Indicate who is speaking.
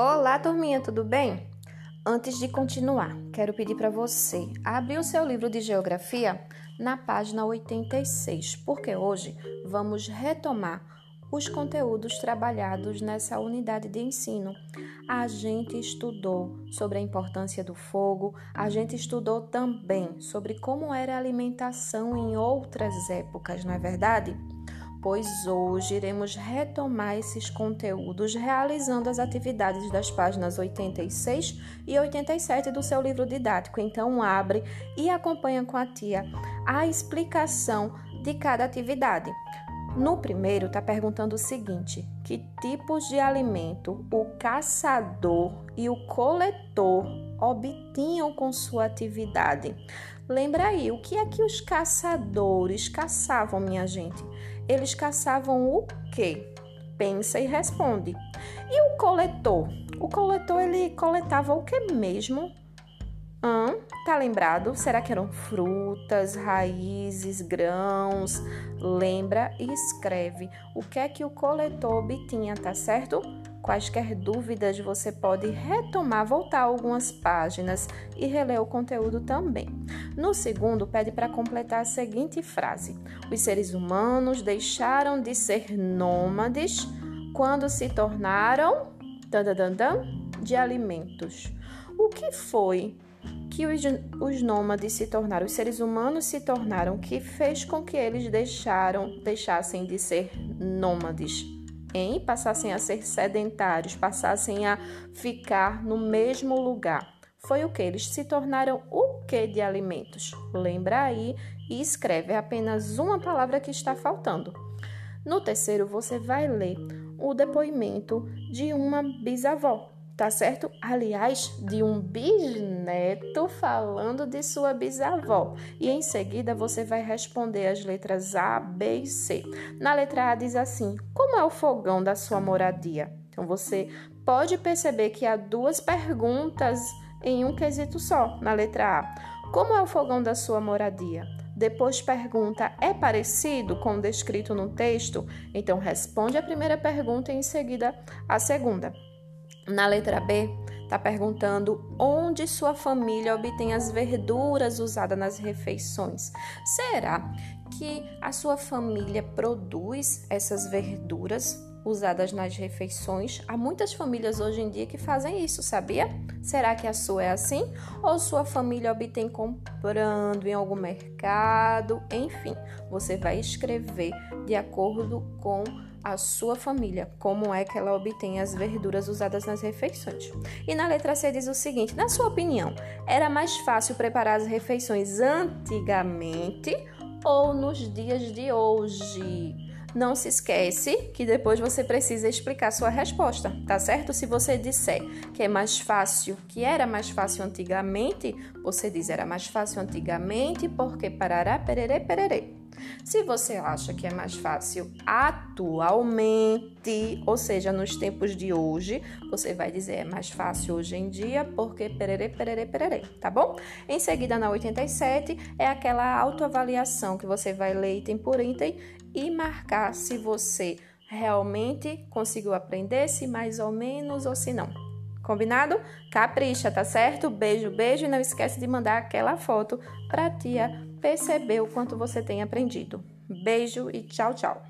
Speaker 1: Olá, turminha, tudo bem? Antes de continuar, quero pedir para você abrir o seu livro de geografia na página 86, porque hoje vamos retomar os conteúdos trabalhados nessa unidade de ensino. A gente estudou sobre a importância do fogo, a gente estudou também sobre como era a alimentação em outras épocas, não é verdade? Pois hoje iremos retomar esses conteúdos realizando as atividades das páginas 86 e 87 do seu livro didático. Então, abre e acompanha com a tia a explicação de cada atividade. No primeiro, está perguntando o seguinte: que tipos de alimento o caçador e o coletor obtinham com sua atividade? Lembra aí, o que é que os caçadores caçavam, minha gente? Eles caçavam o quê? Pensa e responde. E o coletor? O coletor ele coletava o que mesmo? Hum, tá lembrado? Será que eram frutas, raízes, grãos? Lembra e escreve o que é que o coletor obtinha, tá certo? Quaisquer dúvidas você pode retomar, voltar algumas páginas e reler o conteúdo também. No segundo, pede para completar a seguinte frase: Os seres humanos deixaram de ser nômades quando se tornaram de alimentos. O que foi que os, os nômades se tornaram, os seres humanos se tornaram, que fez com que eles deixaram, deixassem de ser nômades? Em passassem a ser sedentários, passassem a ficar no mesmo lugar. Foi o que? Eles se tornaram o que de alimentos? Lembra aí e escreve é apenas uma palavra que está faltando. No terceiro, você vai ler o depoimento de uma bisavó tá certo? Aliás, de um bisneto falando de sua bisavó. E em seguida você vai responder as letras A, B e C. Na letra A diz assim: Como é o fogão da sua moradia? Então você pode perceber que há duas perguntas em um quesito só, na letra A. Como é o fogão da sua moradia? Depois pergunta: é parecido com o descrito no texto? Então responde a primeira pergunta e em seguida a segunda. Na letra B, está perguntando onde sua família obtém as verduras usadas nas refeições. Será que a sua família produz essas verduras usadas nas refeições? Há muitas famílias hoje em dia que fazem isso, sabia? Será que a sua é assim? Ou sua família obtém comprando em algum mercado? Enfim, você vai escrever de acordo com a sua família, como é que ela obtém as verduras usadas nas refeições. E na letra C diz o seguinte: na sua opinião, era mais fácil preparar as refeições antigamente ou nos dias de hoje? Não se esquece que depois você precisa explicar sua resposta, tá certo? Se você disser que é mais fácil, que era mais fácil antigamente, você diz era mais fácil antigamente porque parará, pererê, pererê. Se você acha que é mais fácil atualmente, ou seja, nos tempos de hoje, você vai dizer é mais fácil hoje em dia porque pererê, pererê, pererê, tá bom? Em seguida, na 87, é aquela autoavaliação que você vai ler item por item e marcar se você realmente conseguiu aprender, se mais ou menos ou se não. Combinado? Capricha, tá certo? Beijo, beijo e não esquece de mandar aquela foto pra tia perceber o quanto você tem aprendido. Beijo e tchau, tchau.